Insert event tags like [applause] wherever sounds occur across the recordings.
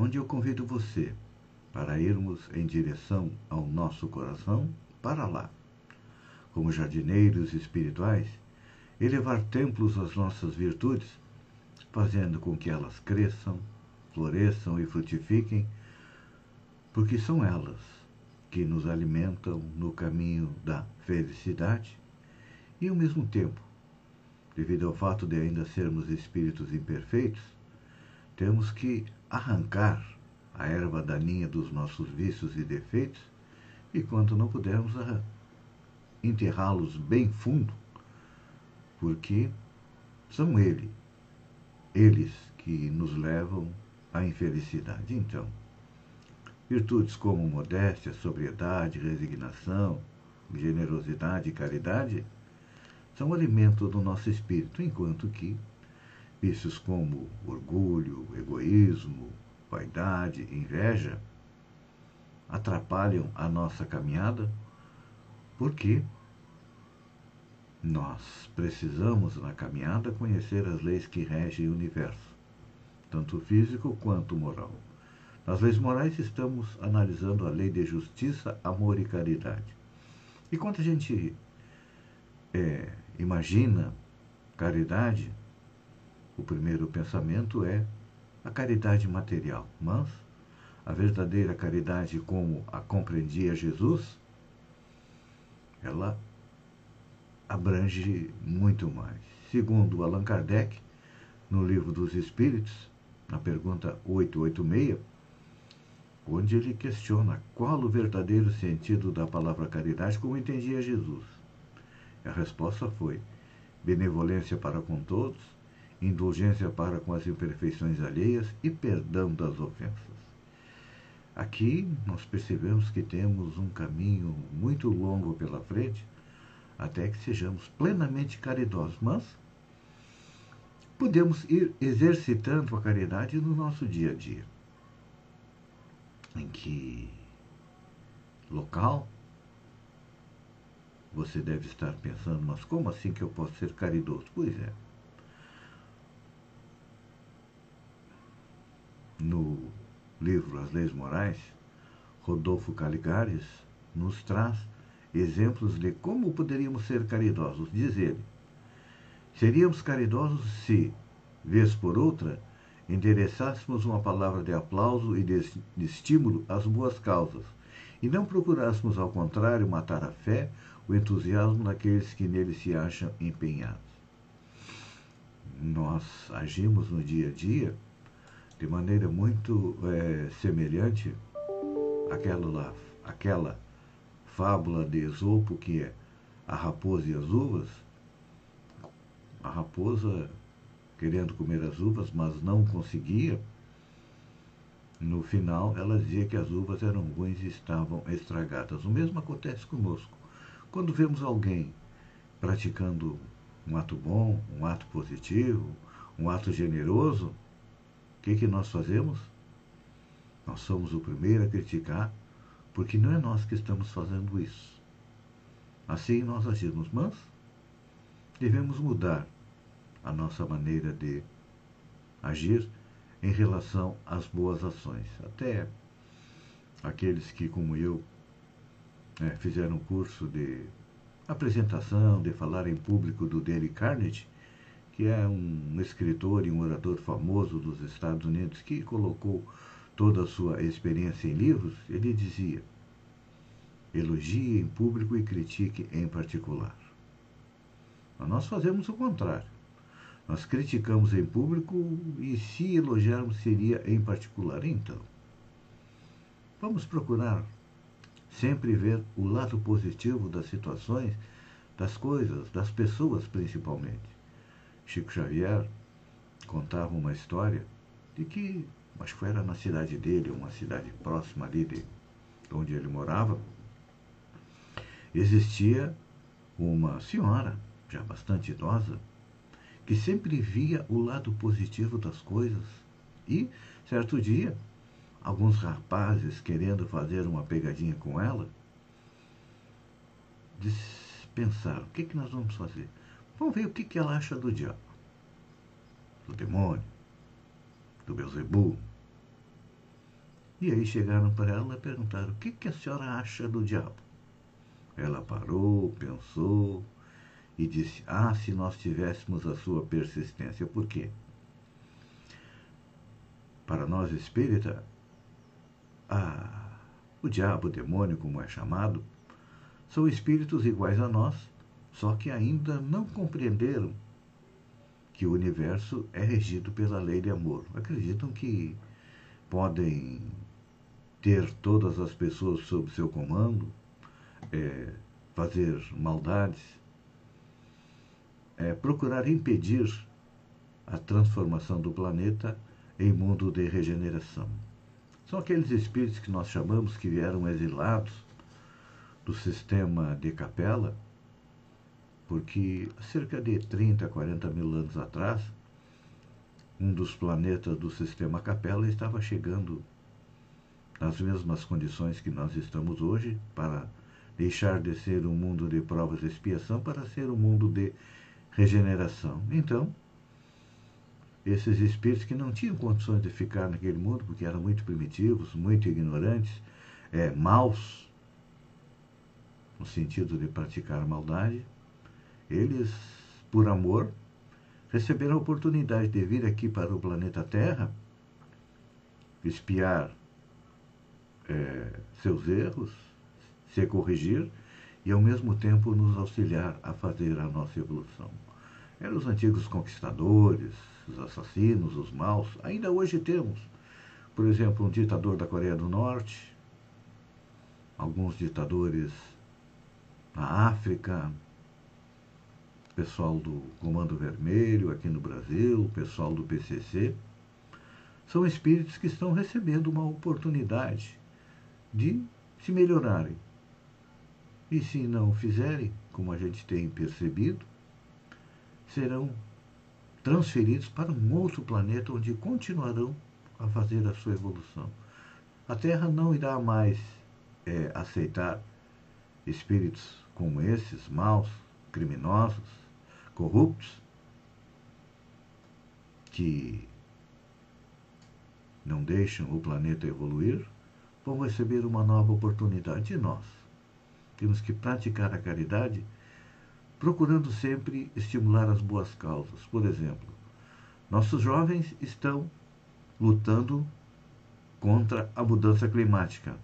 onde eu convido você para irmos em direção ao nosso coração para lá. Como jardineiros espirituais, elevar templos às nossas virtudes, fazendo com que elas cresçam, floresçam e frutifiquem, porque são elas que nos alimentam no caminho da felicidade e, ao mesmo tempo, devido ao fato de ainda sermos espíritos imperfeitos, temos que arrancar a erva daninha dos nossos vícios e defeitos, e quanto não pudermos enterrá-los bem fundo, porque são ele, eles que nos levam à infelicidade. Então, virtudes como modéstia, sobriedade, resignação, generosidade e caridade são alimento do nosso espírito, enquanto que vícios como orgulho, egoísmo, vaidade, inveja atrapalham a nossa caminhada, porque nós precisamos, na caminhada, conhecer as leis que regem o universo, tanto físico quanto moral. Nas leis morais, estamos analisando a lei de justiça, amor e caridade. E quando a gente é, imagina caridade, o primeiro pensamento é a caridade material, mas a verdadeira caridade como a compreendia Jesus, ela abrange muito mais. Segundo Allan Kardec, no livro dos Espíritos, na pergunta 886, onde ele questiona qual o verdadeiro sentido da palavra caridade como entendia Jesus. A resposta foi: benevolência para com todos, indulgência para com as imperfeições alheias e perdão das ofensas. Aqui nós percebemos que temos um caminho muito longo pela frente até que sejamos plenamente caridosos, mas podemos ir exercitando a caridade no nosso dia a dia. Em que local você deve estar pensando, mas como assim que eu posso ser caridoso? Pois é. No livro As Leis Morais, Rodolfo Caligares nos traz exemplos de como poderíamos ser caridosos. Diz ele: seríamos caridosos se, vez por outra, endereçássemos uma palavra de aplauso e de, estímulo às boas causas, e não procurássemos, ao contrário, matar a fé o entusiasmo daqueles que nele se acham empenhados. Nós agimos no dia a dia de maneira muito é, semelhante àquela, lá, àquela fábula de Esopo que é a raposa e as uvas. A raposa querendo comer as uvas, mas não conseguia. No final, ela dizia que as uvas eram ruins e estavam estragadas. O mesmo acontece conosco. Quando vemos alguém praticando um ato bom, um ato positivo, um ato generoso, que, que nós fazemos? Nós somos o primeiro a criticar, porque não é nós que estamos fazendo isso. Assim nós agimos, mas devemos mudar a nossa maneira de agir em relação às boas ações. Até aqueles que, como eu, é, fizeram um curso de apresentação, de falar em público do Dale Carnegie, que é um escritor e um orador famoso dos Estados Unidos que colocou toda a sua experiência em livros, ele dizia: elogie em público e critique em particular. Mas nós fazemos o contrário. Nós criticamos em público e se elogiarmos seria em particular. Então, vamos procurar sempre ver o lado positivo das situações, das coisas, das pessoas principalmente. Chico Xavier contava uma história de que acho que era na cidade dele, uma cidade próxima ali de onde ele morava, existia uma senhora, já bastante idosa, que sempre via o lado positivo das coisas. E, certo dia, alguns rapazes querendo fazer uma pegadinha com ela, pensaram, o que, que nós vamos fazer? Vamos ver o que, que ela acha do diabo, do demônio, do Beuzebu. E aí chegaram para ela e perguntaram, o que, que a senhora acha do diabo? Ela parou, pensou e disse: Ah, se nós tivéssemos a sua persistência. Por quê? Para nós espírita, ah, o diabo, o demônio, como é chamado, são espíritos iguais a nós, só que ainda não compreenderam que o universo é regido pela lei de amor. Acreditam que podem ter todas as pessoas sob seu comando, é, fazer maldades, é, procurar impedir a transformação do planeta em mundo de regeneração. São aqueles espíritos que nós chamamos que vieram exilados do sistema de capela, porque cerca de 30, 40 mil anos atrás, um dos planetas do sistema capela estava chegando nas mesmas condições que nós estamos hoje para deixar de ser um mundo de provas e expiação para ser um mundo de regeneração. Então, esses espíritos que não tinham condições de ficar naquele mundo, porque eram muito primitivos, muito ignorantes, é, maus, no sentido de praticar maldade, eles, por amor, receberam a oportunidade de vir aqui para o planeta Terra, espiar é, seus erros, se corrigir e, ao mesmo tempo, nos auxiliar a fazer a nossa evolução. Eram os antigos conquistadores, os assassinos, os maus. Ainda hoje temos, por exemplo, um ditador da Coreia do Norte, alguns ditadores na África, pessoal do Comando Vermelho aqui no Brasil, pessoal do PCC. São espíritos que estão recebendo uma oportunidade de se melhorarem, e se não fizerem, como a gente tem percebido, serão transferidos para um outro planeta onde continuarão a fazer a sua evolução. A Terra não irá mais é, aceitar espíritos como esses, maus, criminosos, corruptos, que não deixam o planeta evoluir, vão receber uma nova oportunidade de nós temos que praticar a caridade, procurando sempre estimular as boas causas. Por exemplo, nossos jovens estão lutando contra a mudança climática,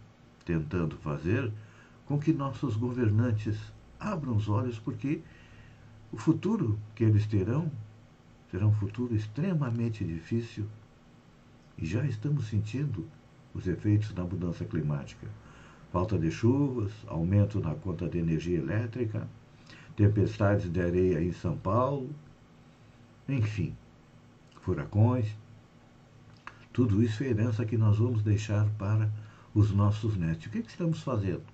tentando fazer com que nossos governantes abram os olhos, porque o futuro que eles terão será um futuro extremamente difícil e já estamos sentindo os efeitos da mudança climática falta de chuvas, aumento na conta de energia elétrica, tempestades de areia em São Paulo, enfim, furacões. Tudo isso é herança que nós vamos deixar para os nossos netos. O que, é que estamos fazendo?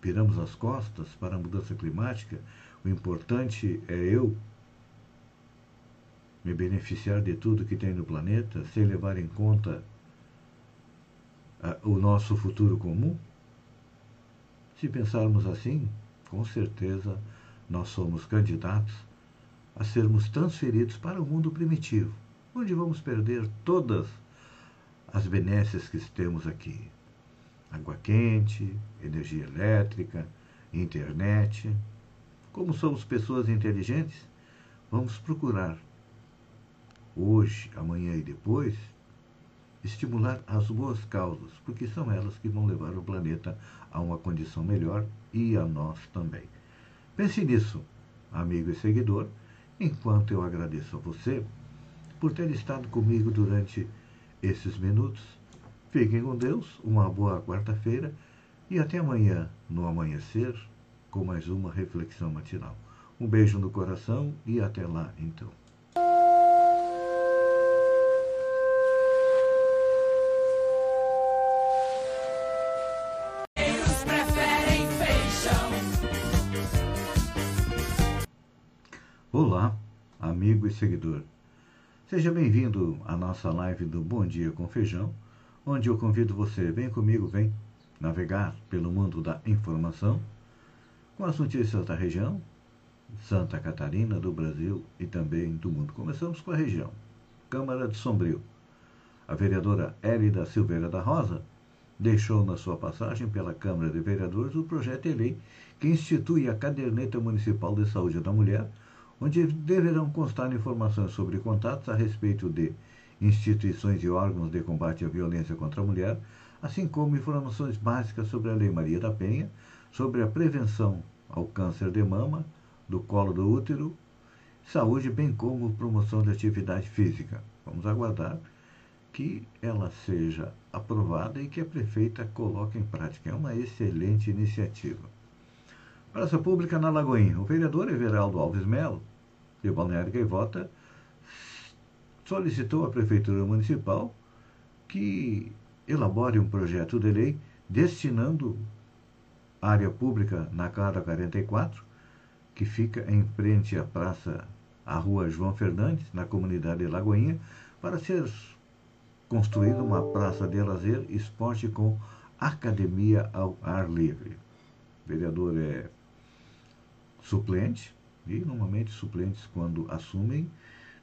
Viramos as costas para a mudança climática? O importante é eu me beneficiar de tudo que tem no planeta, sem levar em conta o nosso futuro comum? Se pensarmos assim, com certeza nós somos candidatos a sermos transferidos para o mundo primitivo, onde vamos perder todas as benesses que temos aqui: água quente, energia elétrica, internet. Como somos pessoas inteligentes, vamos procurar hoje, amanhã e depois estimular as boas causas, porque são elas que vão levar o planeta a uma condição melhor e a nós também. Pense nisso, amigo e seguidor, enquanto eu agradeço a você por ter estado comigo durante esses minutos. Fiquem com Deus, uma boa quarta-feira e até amanhã, no amanhecer, com mais uma reflexão matinal. Um beijo no coração e até lá então. Olá, amigo e seguidor. Seja bem-vindo à nossa live do Bom Dia com Feijão, onde eu convido você, vem comigo, vem navegar pelo mundo da informação com as notícias da região, Santa Catarina, do Brasil e também do mundo. Começamos com a região. Câmara de Sombrio. A vereadora Hélida Silveira da Rosa deixou na sua passagem pela Câmara de Vereadores o projeto de lei que institui a Caderneta Municipal de Saúde da Mulher onde deverão constar informações sobre contatos a respeito de instituições e órgãos de combate à violência contra a mulher, assim como informações básicas sobre a Lei Maria da Penha, sobre a prevenção ao câncer de mama, do colo do útero, saúde, bem como promoção de atividade física. Vamos aguardar que ela seja aprovada e que a prefeita coloque em prática. É uma excelente iniciativa. Praça Pública na Lagoinha. O vereador Everaldo Alves Melo, de Balneário Gaivota, solicitou à Prefeitura Municipal que elabore um projeto de lei destinando área pública na Cara 44, que fica em frente à praça, à rua João Fernandes, na comunidade de Lagoinha, para ser construída uma praça de lazer, esporte com academia ao ar livre. O vereador é suplente, e normalmente suplentes, quando assumem,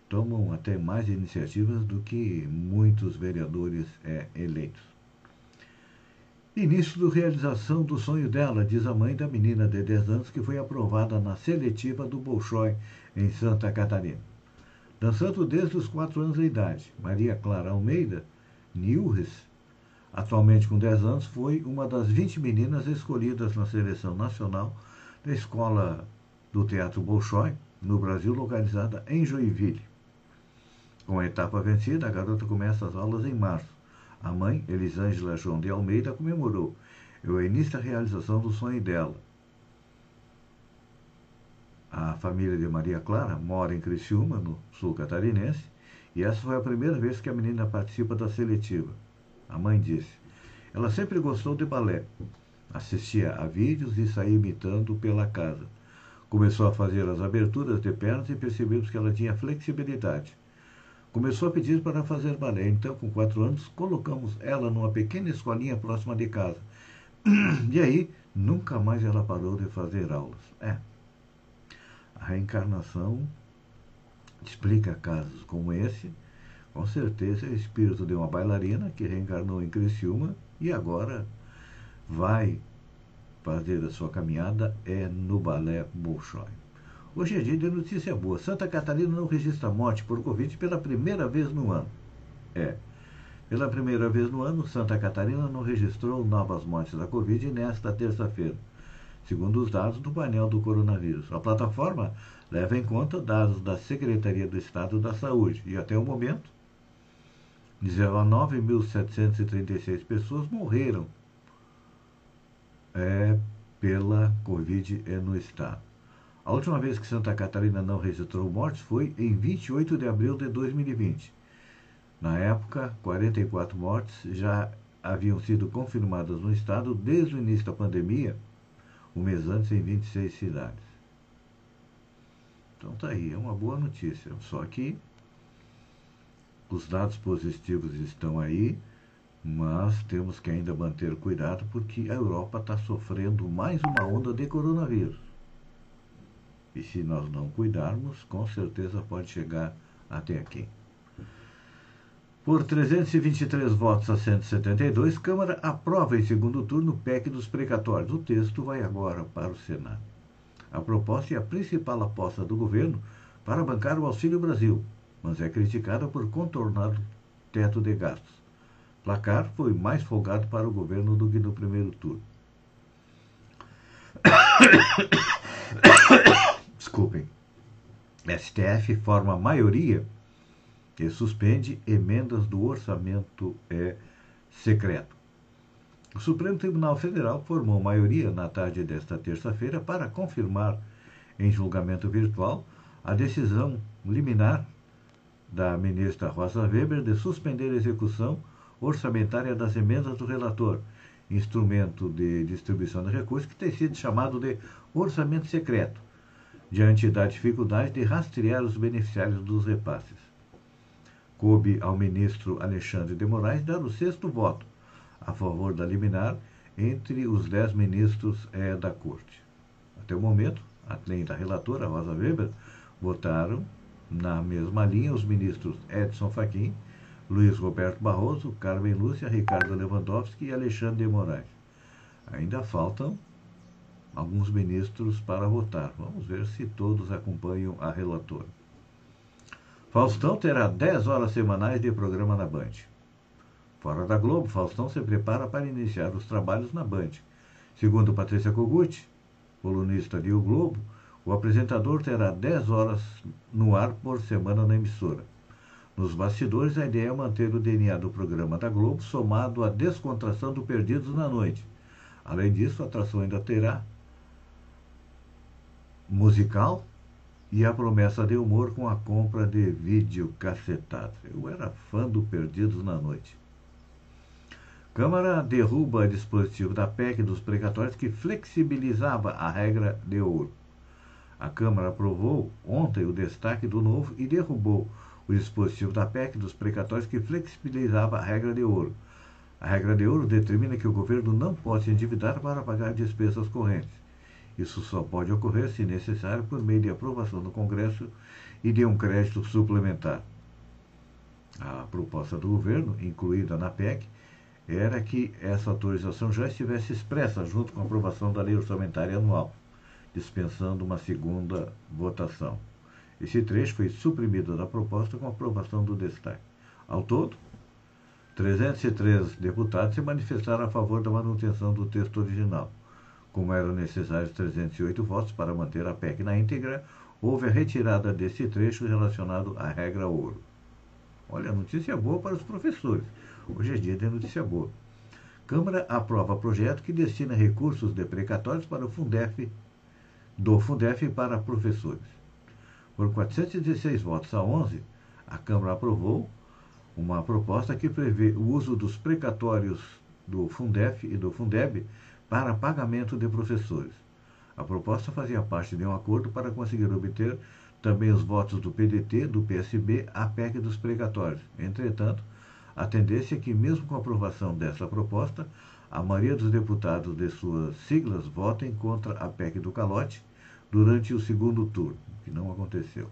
tomam até mais iniciativas do que muitos vereadores é, eleitos. Início da realização do sonho dela, diz a mãe da menina de 10 anos que foi aprovada na seletiva do Bolshoi, em Santa Catarina. Dançando desde os 4 anos de idade, Maria Clara Almeida Nilres, atualmente com 10 anos, foi uma das 20 meninas escolhidas na seleção nacional da Escola do Teatro Bolshoi, no Brasil, localizada em Joinville. Com a etapa vencida, a garota começa as aulas em março. A mãe, Elisângela João de Almeida, comemorou. É o início da realização do sonho dela. A família de Maria Clara mora em Criciúma, no sul catarinense, e essa foi a primeira vez que a menina participa da seletiva. A mãe disse: Ela sempre gostou de balé. Assistia a vídeos e saía imitando pela casa. Começou a fazer as aberturas de pernas e percebemos que ela tinha flexibilidade. Começou a pedir para fazer balé, então, com quatro anos, colocamos ela numa pequena escolinha próxima de casa. [clears throat] E aí, nunca mais ela parou de fazer aulas. É. A reencarnação explica casos como esse. Com certeza é o espírito de uma bailarina que reencarnou em Criciúma e agora vai fazer a sua caminhada é no Balé Bolshoi. Hoje é dia de notícia boa. Santa Catarina não registra morte por Covid pela primeira vez no ano. É. Pela primeira vez no ano, Santa Catarina não registrou novas mortes da Covid nesta terça-feira, segundo os dados do painel do coronavírus. A plataforma leva em conta dados da Secretaria do Estado da Saúde e, até o momento, 19.736 pessoas morreram é, pela Covid no estado. A última vez que Santa Catarina não registrou mortes foi em 28 de abril de 2020. Na época, 44 mortes já haviam sido confirmadas no estado desde o início da pandemia, um mês antes em 26 cidades. Então tá aí, é uma boa notícia. Só que os dados positivos estão aí, mas temos que ainda manter cuidado porque a Europa está sofrendo mais uma onda de coronavírus. E se nós não cuidarmos, com certeza pode chegar até aqui. Por 323 votos a 172, Câmara aprova em segundo turno o PEC dos precatórios. O texto vai agora para o Senado. A proposta é a principal aposta do governo para bancar o Auxílio Brasil, mas é criticada por contornar o teto de gastos. Placar foi mais folgado para o governo do que no primeiro turno. Desculpem. STF forma maioria e suspende emendas do orçamento é, secreto. O Supremo Tribunal Federal formou maioria na tarde desta terça-feira para confirmar, em julgamento virtual, a decisão liminar da ministra Rosa Weber de suspender a execução orçamentária das emendas do relator, instrumento de distribuição de recursos que tem sido chamado de orçamento secreto, diante da dificuldade de rastrear os beneficiários dos repasses. Coube ao ministro Alexandre de Moraes dar o sexto voto a favor da liminar entre os dez ministros é, da Corte. Até o momento, além da relatora Rosa Weber, votaram na mesma linha os ministros Edson Fachin, Luiz Roberto Barroso, Carmen Lúcia, Ricardo Lewandowski e Alexandre de Moraes. Ainda faltam alguns ministros para votar. Vamos ver se todos acompanham a relatora. Faustão terá 10 horas semanais de programa na Band. Fora da Globo, Faustão se prepara para iniciar os trabalhos na Band. Segundo Patrícia Kogut, colunista de O Globo, o apresentador terá 10 horas no ar por semana na emissora. Nos bastidores, a ideia é manter o DNA do programa da Globo somado à descontração do Perdidos na Noite. Além disso, a atração ainda terá musical e a promessa de humor com a compra de vídeo cacetado. Eu era fã do Perdidos na Noite. Câmara derruba dispositivo da PEC dos precatórios que flexibilizava a regra de ouro. A Câmara aprovou ontem o destaque do novo e derrubou o dispositivo da PEC dos precatórios que flexibilizava a regra de ouro. A regra de ouro determina que o governo não pode se endividar para pagar despesas correntes. Isso só pode ocorrer, se necessário, por meio de aprovação do Congresso e de um crédito suplementar. A proposta do governo, incluída na PEC, era que essa autorização já estivesse expressa junto com a aprovação da lei orçamentária anual, dispensando uma segunda votação. Esse trecho foi suprimido da proposta com a aprovação do destaque. Ao todo, 303 deputados se manifestaram a favor da manutenção do texto original. Como eram necessários 308 votos para manter a PEC na íntegra, houve a retirada desse trecho relacionado à regra ouro. Olha, notícia boa para os professores. Hoje é dia de notícia boa. Câmara aprova projeto que destina recursos deprecatórios para o Fundef, do Fundef para professores. Por 416 votos a 11, a Câmara aprovou uma proposta que prevê o uso dos precatórios do Fundef e do Fundeb para pagamento de professores. A proposta fazia parte de um acordo para conseguir obter também os votos do PDT, do PSB, a PEC dos precatórios. Entretanto, a tendência é que, mesmo com a aprovação dessa proposta, a maioria dos deputados de suas siglas votem contra a PEC do calote durante o segundo turno, que não aconteceu.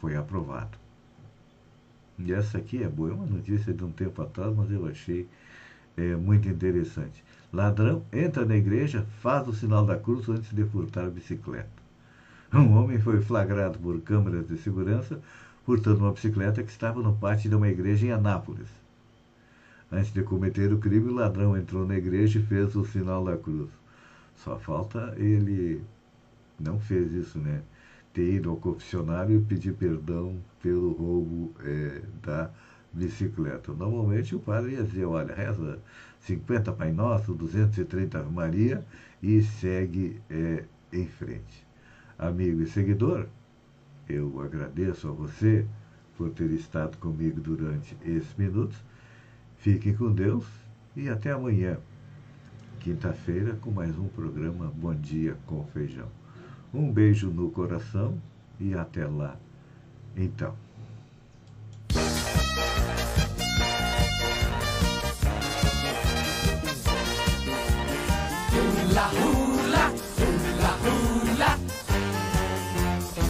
Foi aprovado. E essa aqui é boa, é uma notícia de um tempo atrás, mas eu achei é, muito interessante. Ladrão entra na igreja, faz o sinal da cruz antes de furtar a bicicleta. Um homem foi flagrado por câmeras de segurança furtando uma bicicleta que estava no pátio de uma igreja em Anápolis. Antes de cometer o crime, o ladrão entrou na igreja e fez o sinal da cruz. Só falta ele não fez isso, né? Ter ido ao confessionário e pedir perdão pelo roubo é, da bicicleta. Normalmente o padre ia dizer, olha, reza 50 Pai Nosso, 230 Ave Maria e segue é, em frente. Amigo e seguidor, eu agradeço a você por ter estado comigo durante esses minutos. Fiquem com Deus e até amanhã, quinta-feira, com mais um programa Bom Dia com Feijão. Um beijo no coração e até lá. Então. 다